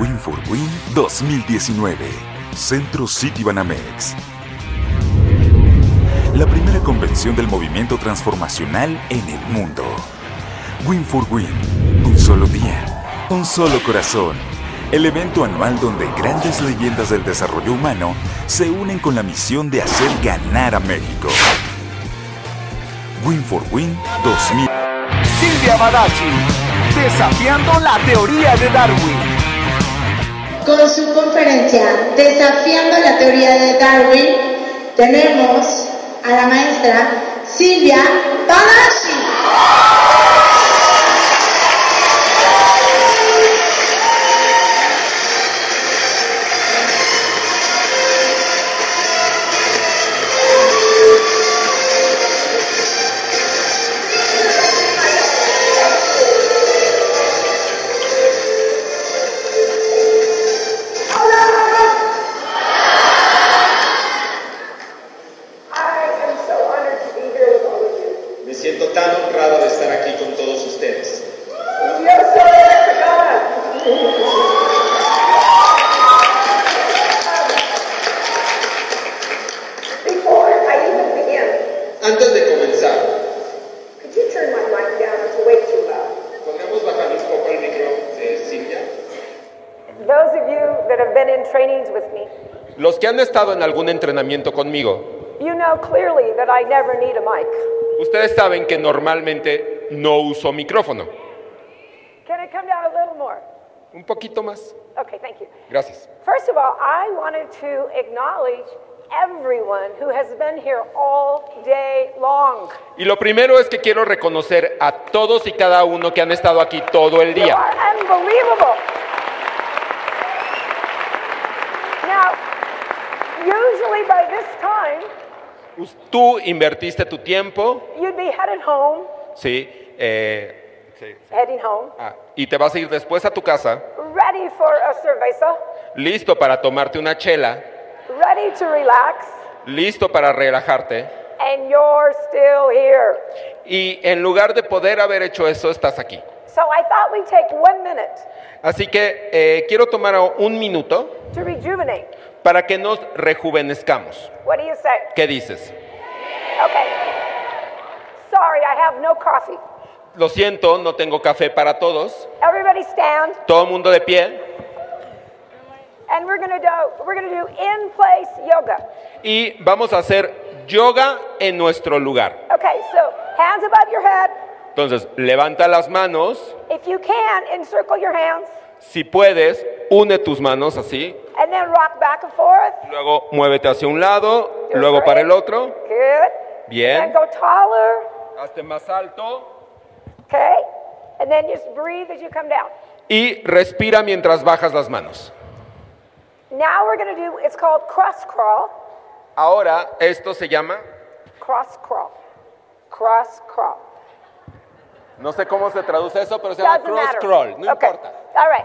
Win for Win 2019. Centro City Banamex. La primera convención del movimiento transformacional en el mundo. Win for Win. Un solo día. Un solo corazón. El evento anual donde grandes leyendas del desarrollo humano se unen con la misión de hacer ganar a México. Win for Win 2000. Silvia Badachi, desafiando la teoría de Darwin. Con su conferencia Desafiando la teoría de Darwin, tenemos a la maestra Silvia Badachi. Han estado en algún entrenamiento conmigo, you know clearly that I never need a mic. ustedes saben que normalmente no uso micrófono. Can it come down a little more? Un poquito más. Okay, thank you. Gracias. First of all, I wanted to acknowledge everyone who has been here all day long. Y lo primero es que quiero reconocer a todos y cada uno que han estado aquí todo el You día. are unbelievable. Now, usually by this time, Us- Tú invertiste tu tiempo, you'd be headed home, sí, eh, sí, heading home, Ah, y te vas a ir después a tu casa, ready for a cerveza, listo para tomarte una chela, ready to relax, listo para relajarte. and you're still here. Y en lugar de poder haber hecho eso, estás aquí. So I thought we'd take one minute Así que eh, quiero tomar un minuto to rejuvenate. Para que nos rejuvenezcamos. What do you say? ¿Qué dices? Okay. Sorry, I have no coffee. Lo siento, no tengo café para todos. Everybody stand, Todo el mundo de pie. and we're gonna do we're gonna do in-place yoga. Y vamos a hacer yoga en nuestro lugar. Okay, so hands above your head. Entonces, levanta las manos. If you can, encircle your hands, Si puedes, une tus manos así. and then rock back and forth. Luego muévete hacia un lado, luego para el otro. Good. Bien. And go taller. Hazte más alto. Okay. And then just breathe as you come down. Y respira mientras bajas las manos. Now we're gonna do. It's called cross crawl. Ahora, esto se llama, Cross crawl. Cross crawl. no sé cómo se traduce eso, pero se llama cross matter. crawl. No okay. importa. All right.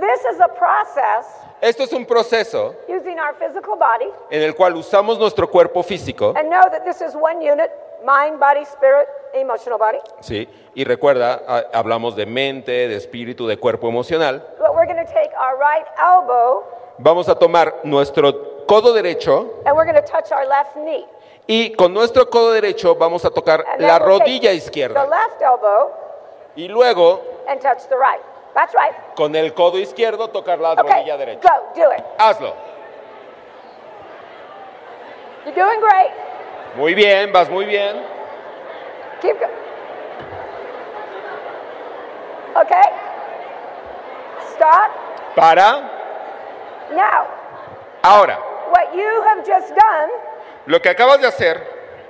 This is a process Esto es un proceso using our physical body, en el cual usamos nuestro cuerpo físico, and know that this is one unit: mind, body, spirit, emotional body. ¿sí? Y recuerda, hablamos de mente, de espíritu, de cuerpo emocional. But we're going to take our right elbow Vamos a tomar nuestro codo derecho and we're going to touch our left knee. y con nuestro codo derecho vamos a tocar And then la we'll take rodilla The izquierda. left elbow Y luego, and touch the right. That's right. con el codo izquierdo, tocar la Okay. rodilla derecha. Go. Do it. Hazlo. You're doing great. Muy bien, vas muy bien. Keep going. Okay. Stop. Para. Now, Ahora, what you have just done lo que acabas de hacer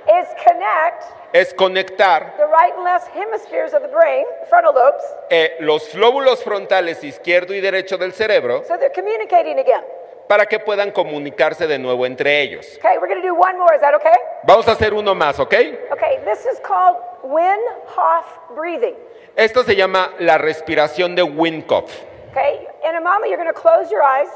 is connect es conectar the right and left hemispheres of the brain, frontal lobes, eh, los lóbulos frontales izquierdo y derecho del cerebro so they're communicating again. para que puedan comunicarse de nuevo entre ellos. Okay, we're do one more. Is that okay? Vamos a hacer uno más, ¿ok? Okay, this is called Win Hof breathing. Esto se llama la respiración de Winkoff. Okay, in a moment you're going to close your eyes.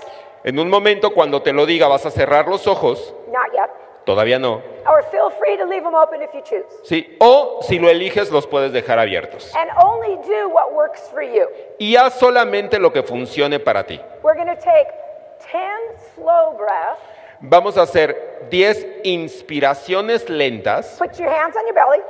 En un momento, cuando te lo diga, vas a cerrar los ojos. Not yet. Todavía no. Or feel free to leave them open if you choose. Sí. O si lo eliges, los puedes dejar abiertos. And only do what works for you. Y haz solamente lo que funcione para ti. We're going to take 10 slow breaths. Vamos a hacer 10 inspiraciones lentas. Put your hands on your belly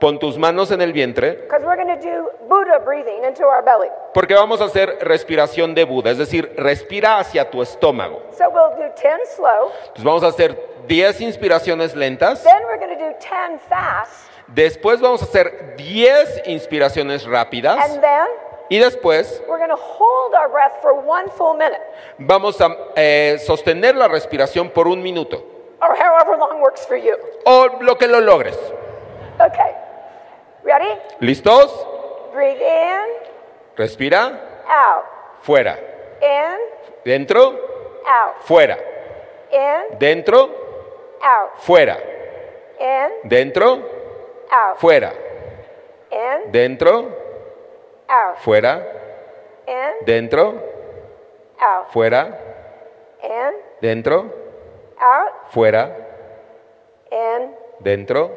Pon tus manos en el vientre because we're going to do Buddha breathing into our belly. porque vamos a hacer respiración de Buda, es decir, respira hacia tu estómago. So we'll do 10 slow. Entonces vamos a hacer 10 inspiraciones lentas. Then we're going to do 10 fast. Después vamos a hacer 10 inspiraciones rápidas. And then Y después we're going to hold our breath for one full minute vamos a eh, sostener la respiración por un minuto. or however long works for you. O lo que lo logres. Okay. Ready? ¿Listos? Breathe in, Respira. out. Fuera. In, Dentro. out. Fuera. In, Dentro. Out. Fuera. In, Dentro. out. Fuera. In, Dentro. out. Fuera. In, Dentro. out. Fuera. In, Dentro. out. Fuera. In, Dentro.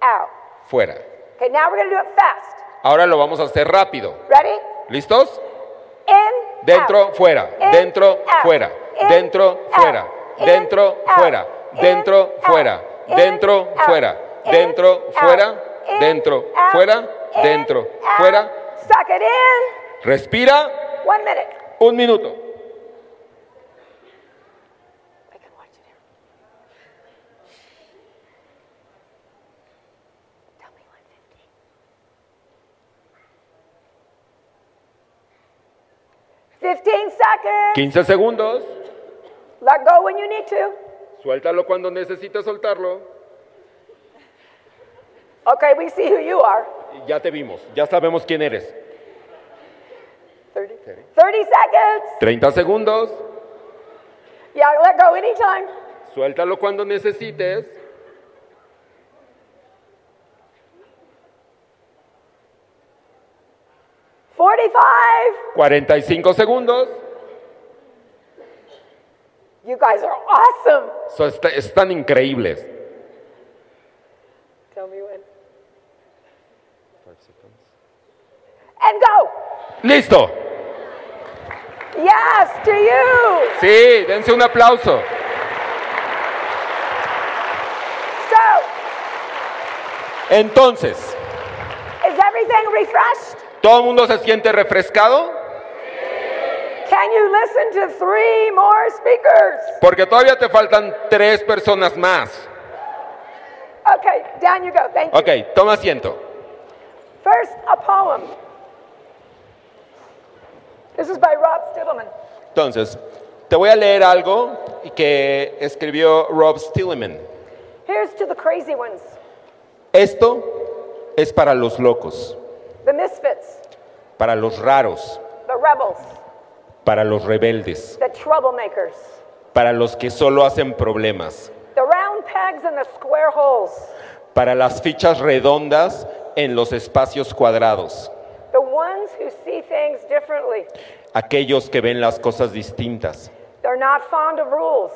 out. Fuera. Okay, now we're to do it fast. Ahora lo vamos a hacer rápido. Ready? ¿Listos? In, Dentro, out. fuera. In, Dentro, out. fuera. In, Dentro, out. fuera. In, Dentro, out. fuera dentro, fuera, dentro, fuera, dentro, fuera, dentro, fuera, dentro, fuera. Suck it in. Respira. One minute. Un minuto. Fifteen seconds. 15 segundos. Let go when you need to. Suéltalo cuando necesites soltarlo. Okay, we see who you are. Ya te vimos. Ya sabemos quién eres. 30. 30 seconds. 30 segundos. Yeah, let go anytime. Suéltalo cuando necesites. Forty-five. 45 segundos. You guys are awesome. So, está- están increíbles. Tell me when. And go. ¡Listo! Yes, to you. Sí, dense un aplauso. So, Entonces, is everything refreshed? ¿todo el mundo se siente refrescado? Can you listen to three more speakers? Porque todavía te faltan tres personas más. Okay, down you go. Thank you. Ok, toma asiento. First, a poem. This is by Rob Stibelman. Entonces, te voy a leer algo que escribió Rob Stilleman. Here's to the crazy ones, Esto es para los locos, the misfits, para los raros, the rebels, para los rebeldes, the troublemakers, para los que solo hacen problemas, the round pegs in the square holes, para las fichas redondas en los espacios cuadrados, the ones who see things differently. aquellos que ven las cosas distintas, They're not fond of rules.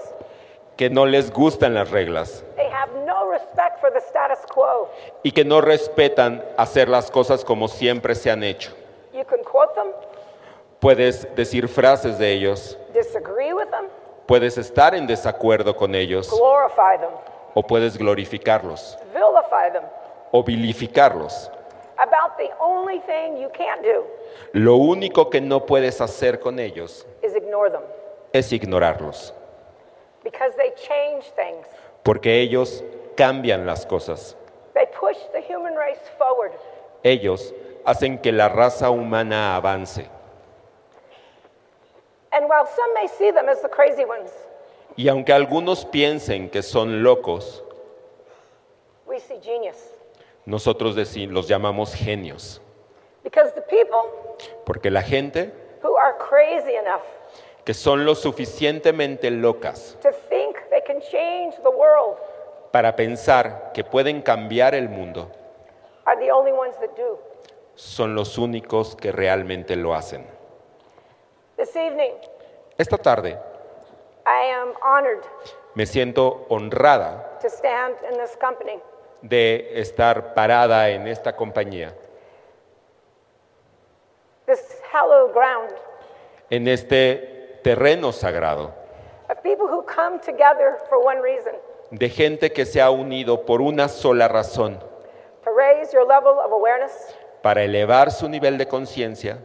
que no les gustan las reglas They have no respect for the status quo. y que no respetan hacer las cosas como siempre se han hecho. You can quote them, Puedes decir frases de ellos, disagree with them, puedes estar en desacuerdo con ellos glorify them, o puedes glorificarlos vilify them. o vilificarlos. About the only thing you can't do Lo único que no puedes hacer con ellos is ignore them es ignorarlos, because they change things. porque ellos cambian las cosas. They push the human race forward. Ellos hacen que la raza humana avance. Y aunque algunos piensen que son locos, nosotros los llamamos genios. Porque la gente que son lo suficientemente locas para pensar que pueden cambiar el mundo son los únicos que realmente lo hacen. This evening, Esta tarde I am honored Me siento honrada to stand in this company. de estar parada en esta compañía, this hallowed ground en este terreno sagrado, of people who come together for one reason. De gente que se ha unido por una sola razón, to raise your level of awareness, para elevar su nivel de conciencia,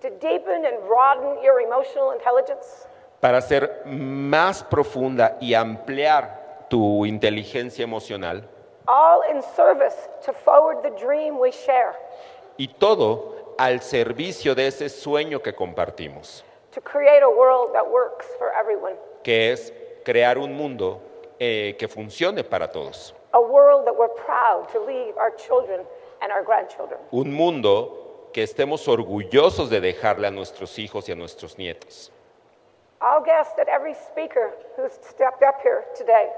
to deepen and broaden your emotional intelligence, para hacer más profunda y ampliar tu inteligencia emocional, all in service to forward the dream we share, y todo al servicio de ese sueño que compartimos, to create a world that works for everyone, que es crear un mundo eh, que funcione para todos, a world that we're proud to leave our children and our grandchildren. un mundo que estemos orgullosos de dejarle a nuestros hijos y a nuestros nietos. I'll guess that every speaker who's stepped up here today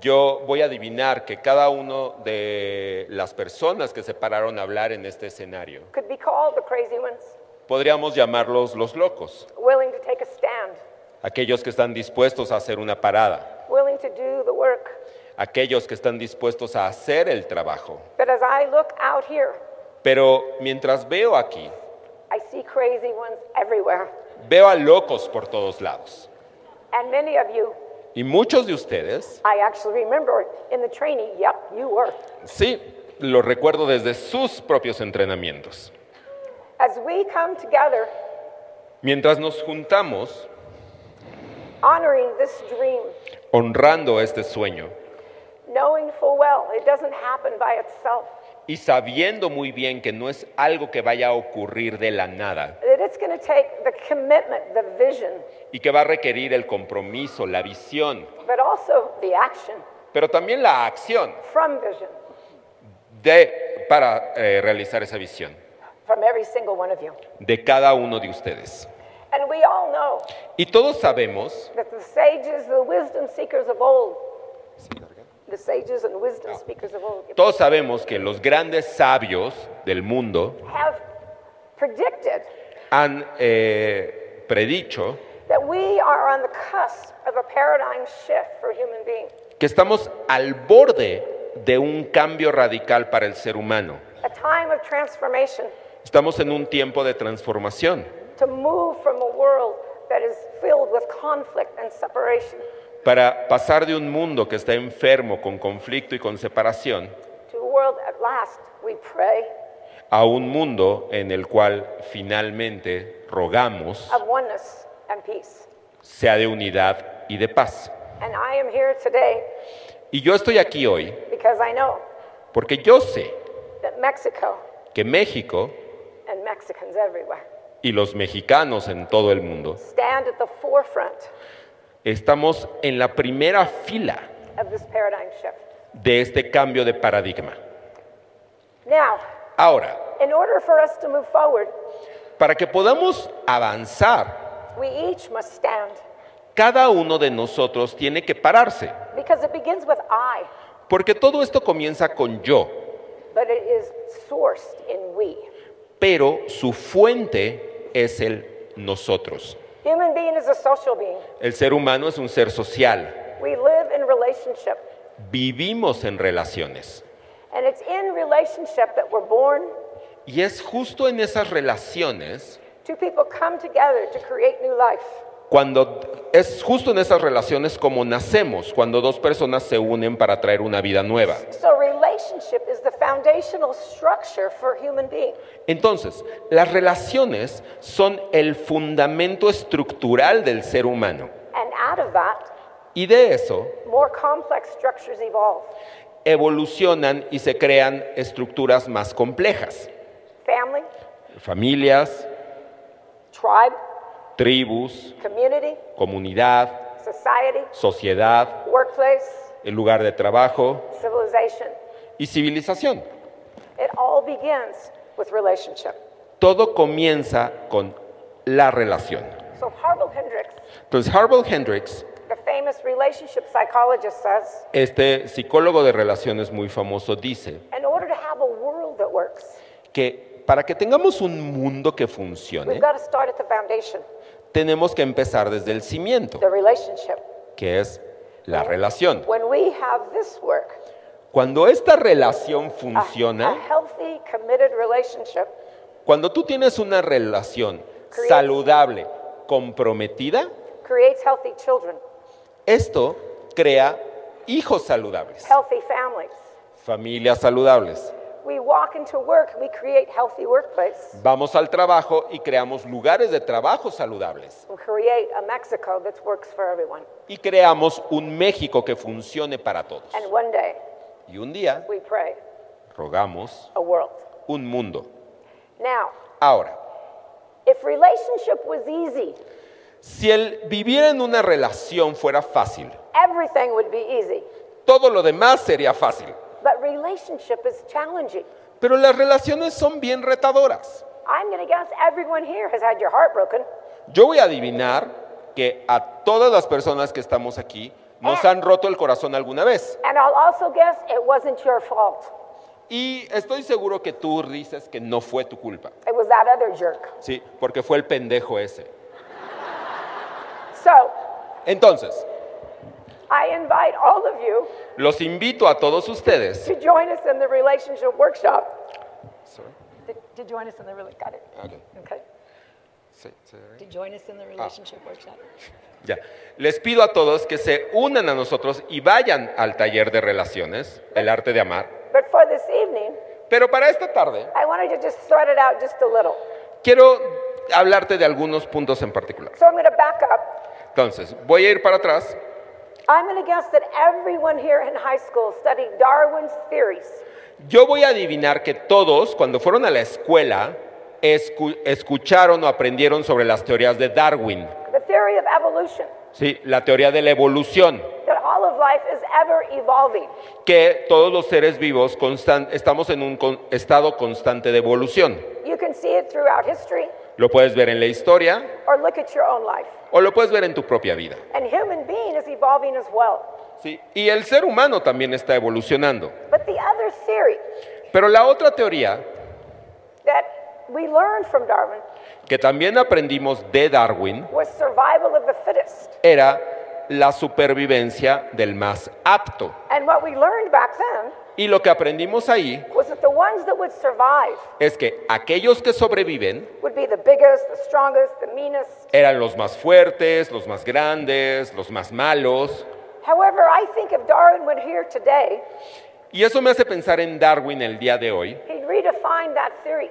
Yo voy a adivinar que cada uno de las personas que se pararon a hablar en este escenario, could be called the crazy ones, podríamos llamarlos los locos, willing to take a stand, aquellos que están dispuestos a hacer una parada, willing to do the work. aquellos que están dispuestos a hacer el trabajo. But as I look out here, Pero mientras veo aquí, I see crazy ones everywhere. veo a locos por todos lados. And many of you, Y muchos de ustedes, I actually remember in the training, yep, you were. sí, lo recuerdo desde sus propios entrenamientos. As we come together, Mientras nos juntamos honoring this dream, honrando este sueño knowing full well it doesn't happen by itself, y sabiendo muy bien que no es algo que vaya a ocurrir de la nada that it's going to take the commitment, the vision, y que va a requerir el compromiso, la visión, but also the action pero también la acción from vision de, para eh, realizar esa visión from every single one of you. de cada uno de ustedes. And we all know Y todos sabemos that the sages, the wisdom seekers of old, the sages and wisdom speakers of old, Todos sabemos que los grandes sabios del mundo have predicted han eh, predicho that we are on the cusp of a paradigm shift for human beings, que estamos al borde de un cambio radical para el ser humano. a time of transformation. Estamos en un tiempo de transformación para pasar de un mundo que está enfermo con conflicto y con separación a un mundo en el cual finalmente rogamos sea de unidad y de paz. And I am here today Y yo estoy aquí hoy because I know porque yo sé que México and Mexicans everywhere y los mexicanos en todo el mundo estamos en la primera fila de este cambio de paradigma. Ahora, para que podamos avanzar, we each must stand cada uno de nosotros tiene que pararse, because it begins with I, porque todo esto comienza con yo, but it is sourced in we. pero su fuente es el nosotros. Human being is a social being. El ser humano es un ser social, We live in relationship, vivimos en relaciones. and it's in relationship that we're born. Y es justo en esas relaciones, Two people come together to create new life. Cuando es justo en esas relaciones como nacemos, cuando dos personas se unen para traer una vida nueva. So relationship is the foundational structure for human being. Entonces, las relaciones son el fundamento estructural del ser humano. And out of that, Y de eso evolucionan y se crean estructuras más complejas. Familias, tribe, tribus, community, comunidad, society, sociedad, workplace, el lugar de trabajo civilization. y civilización. It all begins with relationship. Todo comienza con la relación. So Harville Hendricks, Entonces, Harville Hendricks, the famous relationship psychologist, says, este psicólogo de relaciones muy famoso, dice in order to have a world that works, que para que tengamos un mundo que funcione, tenemos que empezar desde el cimiento, que es la relación. When we have this work, Cuando esta relación funciona, cuando tú tienes una relación saludable, comprometida, creates healthy children, esto crea hijos saludables, healthy families. familias saludables. We walk into work, we create healthy workplace. Vamos al trabajo y creamos lugares de trabajo saludables. We create a Mexico that works for everyone. Y creamos un México que funcione para todos. And one day, Y un día we pray rogamos a world. un mundo. Now, Ahora, if relationship was easy, si el vivir en una relación fuera fácil, everything would be easy. todo lo demás sería fácil. But relationship is challenging. Pero las relaciones son bien retadoras. I'm going to guess everyone here has had your heart broken. Yo voy a adivinar que a todas las personas que estamos aquí nos han roto el corazón alguna vez. And I'll also guess it wasn't your fault. Y estoy seguro que tú dices que no fue tu culpa. It was that other jerk. Sí, porque fue el pendejo ese. So Entonces, I invite all of you los invito a todos ustedes. to join us in the relationship workshop. To, to join us in the really got it. Okay. To join us in the relationship workshop. Ya. Les pido a todos que se unan a nosotros y vayan al taller de relaciones, el arte de amar. But for this evening, Pero para esta tarde I wanted to just thread it out just a little. quiero hablarte de algunos puntos en particular. So I'm going to back up. Entonces, voy a ir para atrás. I'm going to guess that everyone here in high school studied Darwin's theories. Yo voy a adivinar que todos, cuando fueron a la escuela, escu- escucharon o aprendieron sobre las teorías de Darwin, The theory of evolution, ¿sí? la teoría de la evolución, that all of life is ever evolving. que todos los seres vivos estamos en un con- estado constante de evolución. You can see it throughout history Lo puedes ver en la historia or look at your own life. O lo puedes ver en tu propia vida. And human being is evolving as well. ¿sí? Y el ser humano también está evolucionando. But the other theory Pero la otra teoría, that we learned from Darwin que también aprendimos de Darwin, was survival of the fittest. era la supervivencia del más apto. And what we learned back then Y lo que aprendimos ahí was that the ones that would survive es que aquellos que sobreviven would be the biggest, the strongest, the meanest. eran los más fuertes, los más grandes, los más malos. However, I think if Darwin were here today, Y eso me hace pensar en Darwin el día de hoy. he'd redefine that theory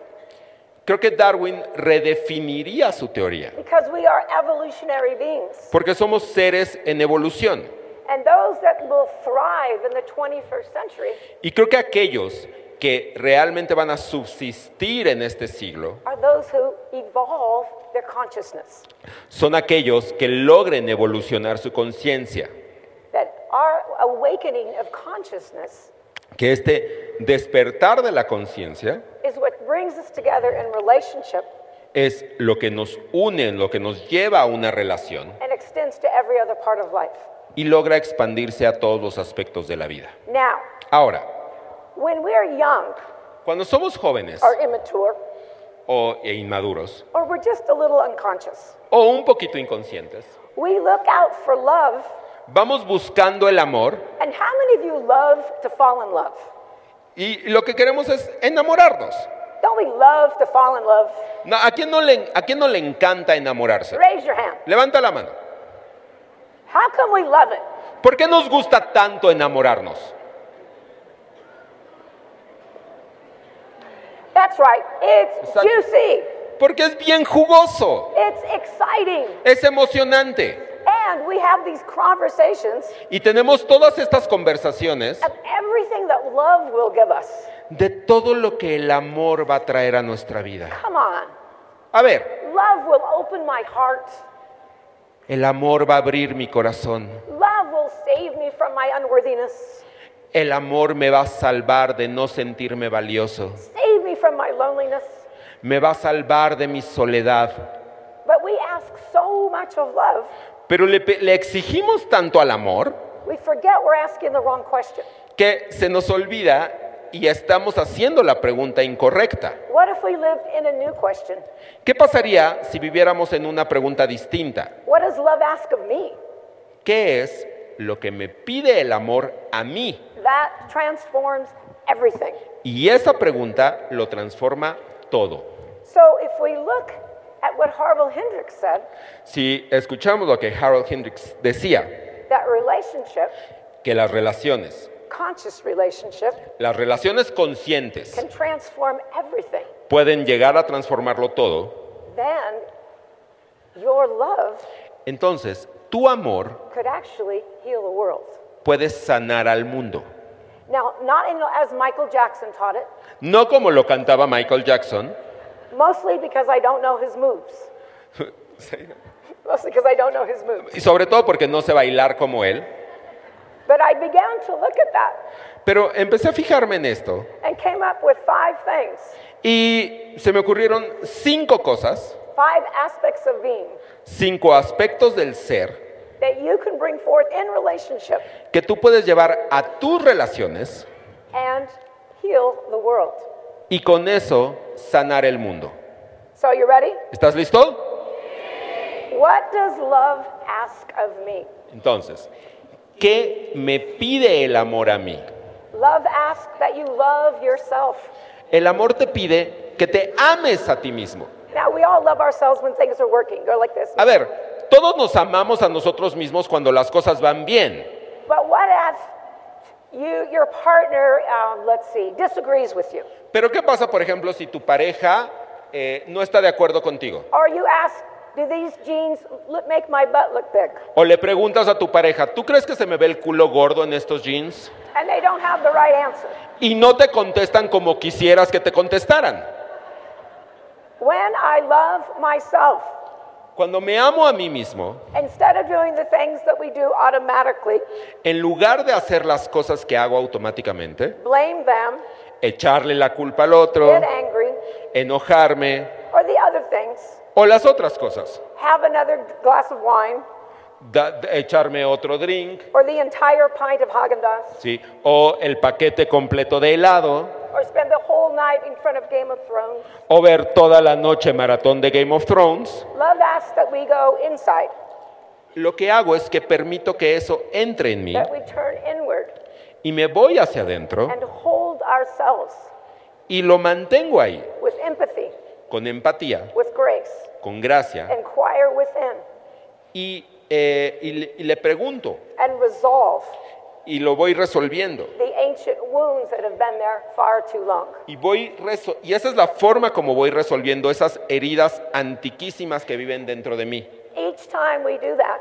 Creo que Darwin redefiniría su teoría, because we are evolutionary beings. porque somos seres en evolución. And those that will thrive in the 21st century Y creo que aquellos que realmente van a subsistir en este siglo are those who evolve their consciousness. son aquellos que logren evolucionar su conciencia, That our awakening of consciousness que este despertar de la conciencia is what brings us together in relationship es lo que nos une, lo que nos lleva a una relación and extends to every other part of life. y logra expandirse a todos los aspectos de la vida. Now, Ahora, when we're young cuando somos jóvenes or immature, o e inmaduros or we're just a little unconscious, o un poquito inconscientes, we look out for love. vamos buscando el amor And how many of you love to fall in love? y lo que queremos es enamorarnos. Don't we love to fall in love? No, ¿a, quién no le, ¿A quién no le encanta enamorarse? Raise your hand. Levanta la mano. How come we love it? ¿Por qué nos gusta tanto enamorarnos? That's right. It's Exacto. juicy. Porque es bien jugoso, It's exciting. es emocionante. And we have these conversations Y tenemos todas estas conversaciones of everything that love will give us. de todo lo que el amor va a traer a nuestra vida. Come on. A ver, Love will open my heart. el amor va a abrir mi corazón. Love will save me from my unworthiness. El amor me va a salvar de no sentirme valioso. Save from my loneliness. Me va a salvar de mi soledad. But we ask so much of love, Pero le, exigimos tanto al amor we forget we're asking the wrong question. que se nos olvida y estamos haciendo la pregunta incorrecta. What if we lived in a new question? ¿Qué pasaría si viviéramos en una pregunta distinta? What does love ask of me? ¿Qué es lo que me pide el amor a mí. That transforms everything. Y esa pregunta lo transforma todo. So if we look at what Harville Hendricks said, Si escuchamos lo que Harold Hendricks decía, that relationship, que las relaciones, conscious relationship, las relaciones conscientes can transform everything, pueden llegar a transformarlo todo, then your love entonces tu amor could actually heal the world. puede sanar al mundo. Now, not in, as Michael Jackson taught it, No como lo cantaba Michael Jackson, mostly because I don't know his moves. Mostly because I don't know his moves. y sobre todo porque no sé bailar como él, But I began to look at that pero empecé a fijarme en esto. and came up with five things, y se me ocurrieron cinco cosas, five aspects of being. Cinco aspectos del ser that you can bring forth in relationship que tú puedes llevar a tus relaciones and heal the world. y con eso sanar el mundo. So, you ready? ¿Estás listo? What does love ask of me? Entonces, ¿qué me pide el amor a mí? Love asks that you love yourself. El amor te pide que te ames a ti mismo. Now, we all love ourselves when things are working. Go like this. A ver, todos nos amamos a nosotros mismos cuando las cosas van bien. But what if you, your partner, let's see, disagrees with you? Pero ¿qué pasa, por ejemplo, si tu pareja eh, no está de acuerdo contigo? Or you ask, do these jeans look, make my butt look big? O le preguntas a tu pareja, ¿tú crees que se me ve el culo gordo en estos jeans? And they don't have the right answer. Y no te contestan como quisieras que te contestaran. When I love myself, Cuando me amo a mí mismo, instead of doing the things that we do automatically, en lugar de hacer las cosas que hago automáticamente, blame them, echarle la culpa al otro, get angry, enojarme or the other things, o las otras cosas, have another glass of wine, da- echarme otro drink, or the entire pint of o el paquete completo de helado, or spend the whole night in front of Game of Thrones. o ver toda la noche maratón de Game of Thrones, Love asks that we go inside, lo que hago es que permito que eso entre en mí that we turn inward y me voy hacia adentro and hold ourselves y lo mantengo ahí, with empathy, con empatía, with grace, con gracia, inquire within, y, eh, y le- y le pregunto and resolve y lo voy resolviendo. Y, voy reso- y esa es la forma como voy resolviendo esas heridas antiquísimas que viven dentro de mí. Each time we do that,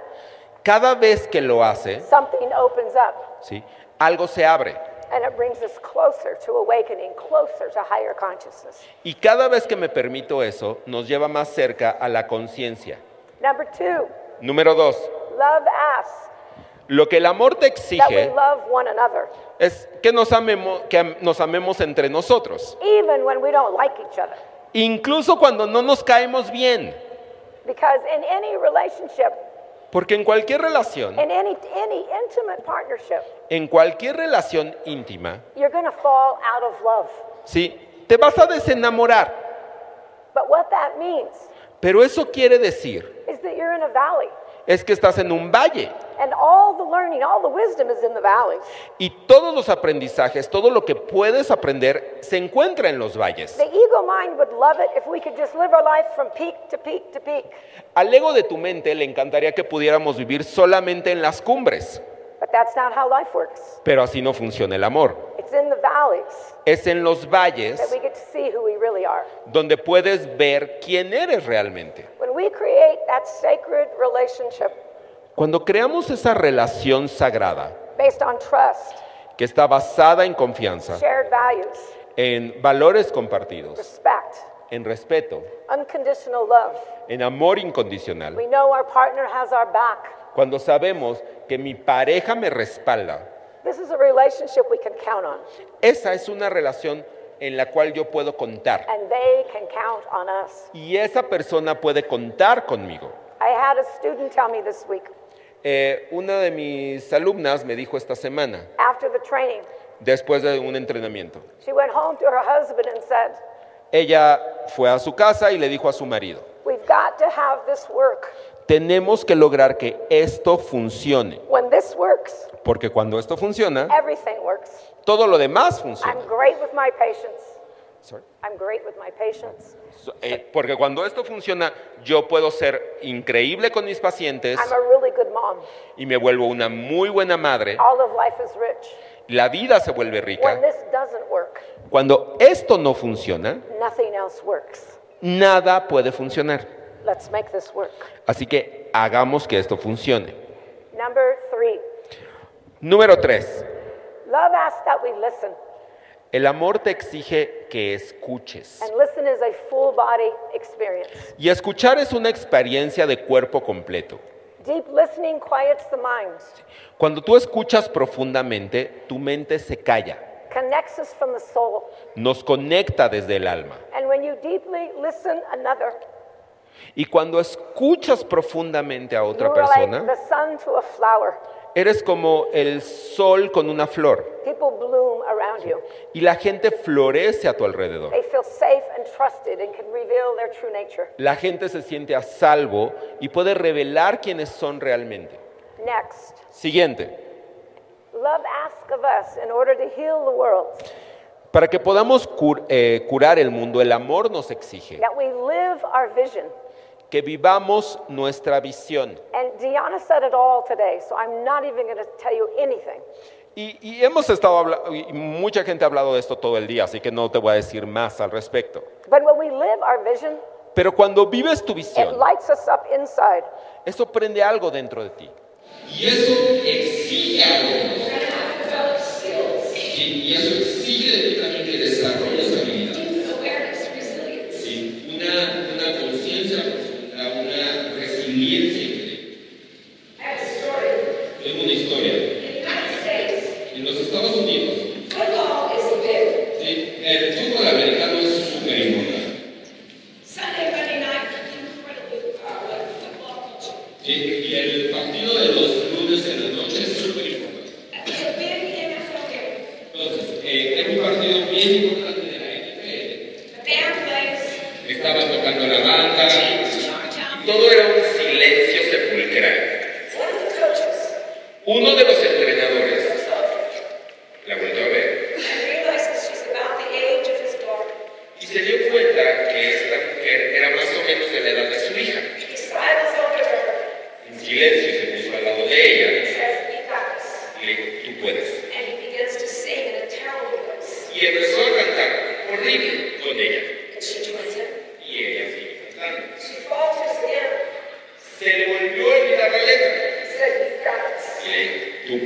Cada vez que lo hace, something opens up ¿sí? algo se abre. and it brings us closer to awakening, closer to higher consciousness. Y cada vez que me permito eso, nos lleva más cerca a la conciencia. Number two, Número dos, love asks lo que el amor te that we exige love one another, es que nos amemos, que am- nos amemos entre nosotros, even when we don't like each other. incluso cuando no nos caemos bien. Because in any relationship, Porque en cualquier relación, in any, any intimate partnership, en cualquier relación íntima, you're going to fall out of love. ¿sí? te vas a desenamorar. But what that means Pero eso quiere decir is that you're in a valley. es que estás en un valle And all the learning, all the wisdom is in the valleys. y todos los aprendizajes, todo lo que puedes aprender se encuentra en los valles. The ego mind would love it if we could just live our life from peak to peak to peak. Al ego de tu mente le encantaría que pudiéramos vivir solamente en las cumbres, But that's not how life works. pero así no funciona el amor. It's in the valleys Es en los valles that we get to see who we really are. donde puedes ver quién eres realmente. When we create that sacred relationship Cuando creamos esa relación sagrada based on trust, que está basada en confianza, shared values, en valores compartidos, respect, en respeto, unconditional love, en amor incondicional, we know our partner has our back. cuando sabemos que mi pareja me respalda, This is a relationship we can count on, esa es una relación en la cual yo puedo contar. and they can count on us. Y esa persona puede contar conmigo. I had a student tell me this week Eh, una de mis alumnas me dijo esta semana, after the training, después de un entrenamiento, she went home to her husband and said, ella fue a su casa y le dijo a su marido, We've got to have this work. Tenemos que lograr que esto funcione, When this works, porque cuando esto funciona, everything works. todo lo demás I'm funciona. great with my patients. Sorry. I'm great with my patients. So, eh, porque cuando esto funciona, yo puedo ser increíble con mis pacientes I'm a really good mom. y me vuelvo una muy buena madre. All of life is rich. La vida se vuelve When rica. this doesn't work, Cuando esto no funciona, nothing else works. nada puede funcionar. Let's make this work. Así que hagamos que esto funcione. Number three, Número tres, love asks that we listen. El amor te exige que escuches. And listen is a full body experience. Y escuchar es una experiencia de cuerpo completo. Deep listening quiets the mind, Cuando tú escuchas profundamente, tu mente se calla, connects us from the soul. nos conecta desde el alma. And when you deeply listen another, Y cuando escuchas profundamente a otra you're like persona, the sun to a flower. Eres como el sol con una flor People bloom around you. y la gente florece a tu alrededor. They feel safe and trusted and can reveal their true nature. La gente se siente a salvo y puede revelar quiénes son realmente. Next, Siguiente, love asks of us in order to heal the world para que podamos cur- eh, curar el mundo, el amor nos exige that we live our vision. Que vivamos nuestra visión. And Deanna said it all today, so I'm not even going to tell you anything. Y, y hemos estado hablando, y mucha gente ha hablado de esto todo el día, así que no te voy a decir más al respecto. But when we live our vision, Pero cuando vives tu it visión, lights us up inside. eso prende algo dentro de ti. Y eso exige algo. Y eso exige de ti también que desarrolles habilidades. Sí, una, una conciencia profunda, una resiliencia increíble. Tengo una historia. En los Estados Unidos, sí, el fútbol americano es súper importante. Sí, y el partido de los lunes en la noche es súper importante. Entonces, eh, era un partido bien importante de la NFL. Estaban tocando la banda y todo era un silencio sepulcral. Uno de los entrenadores la volvió a ver y se dio cuenta que esta mujer era más o menos de la edad de su hija. En silencio se puso al lado de ella y le dijo, tú puedes. Y empezó a cantar horrible con ella. Y ella sigue cantando. Se le volvió a olvidar la letra y le dijo, tú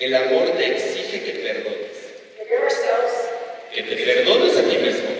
el amor te exige que perdones. Que te perdones a ti mismo,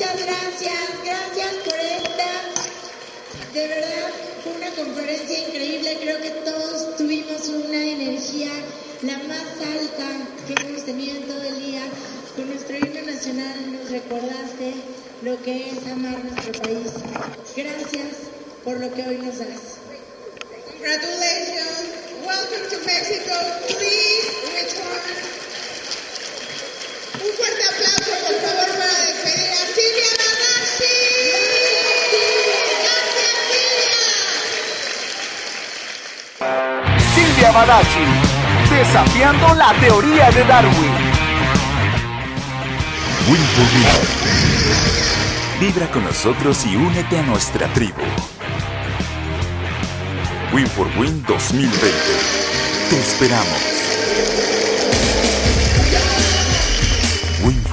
Muchas gracias, gracias por esta. De verdad, fue una conferencia increíble. Creo que todos tuvimos una energía la más alta que hemos tenido en todo el día. Con nuestro himno nacional nos recordaste lo que es amar nuestro país. Gracias por lo que hoy nos das. Congratulations. Welcome to Mexico. Please return. Un fuerte aplauso, por favor. Desafiando la teoría de Darwin. Vibra con nosotros y únete a nuestra tribu. Win for Win 2020. Te esperamos.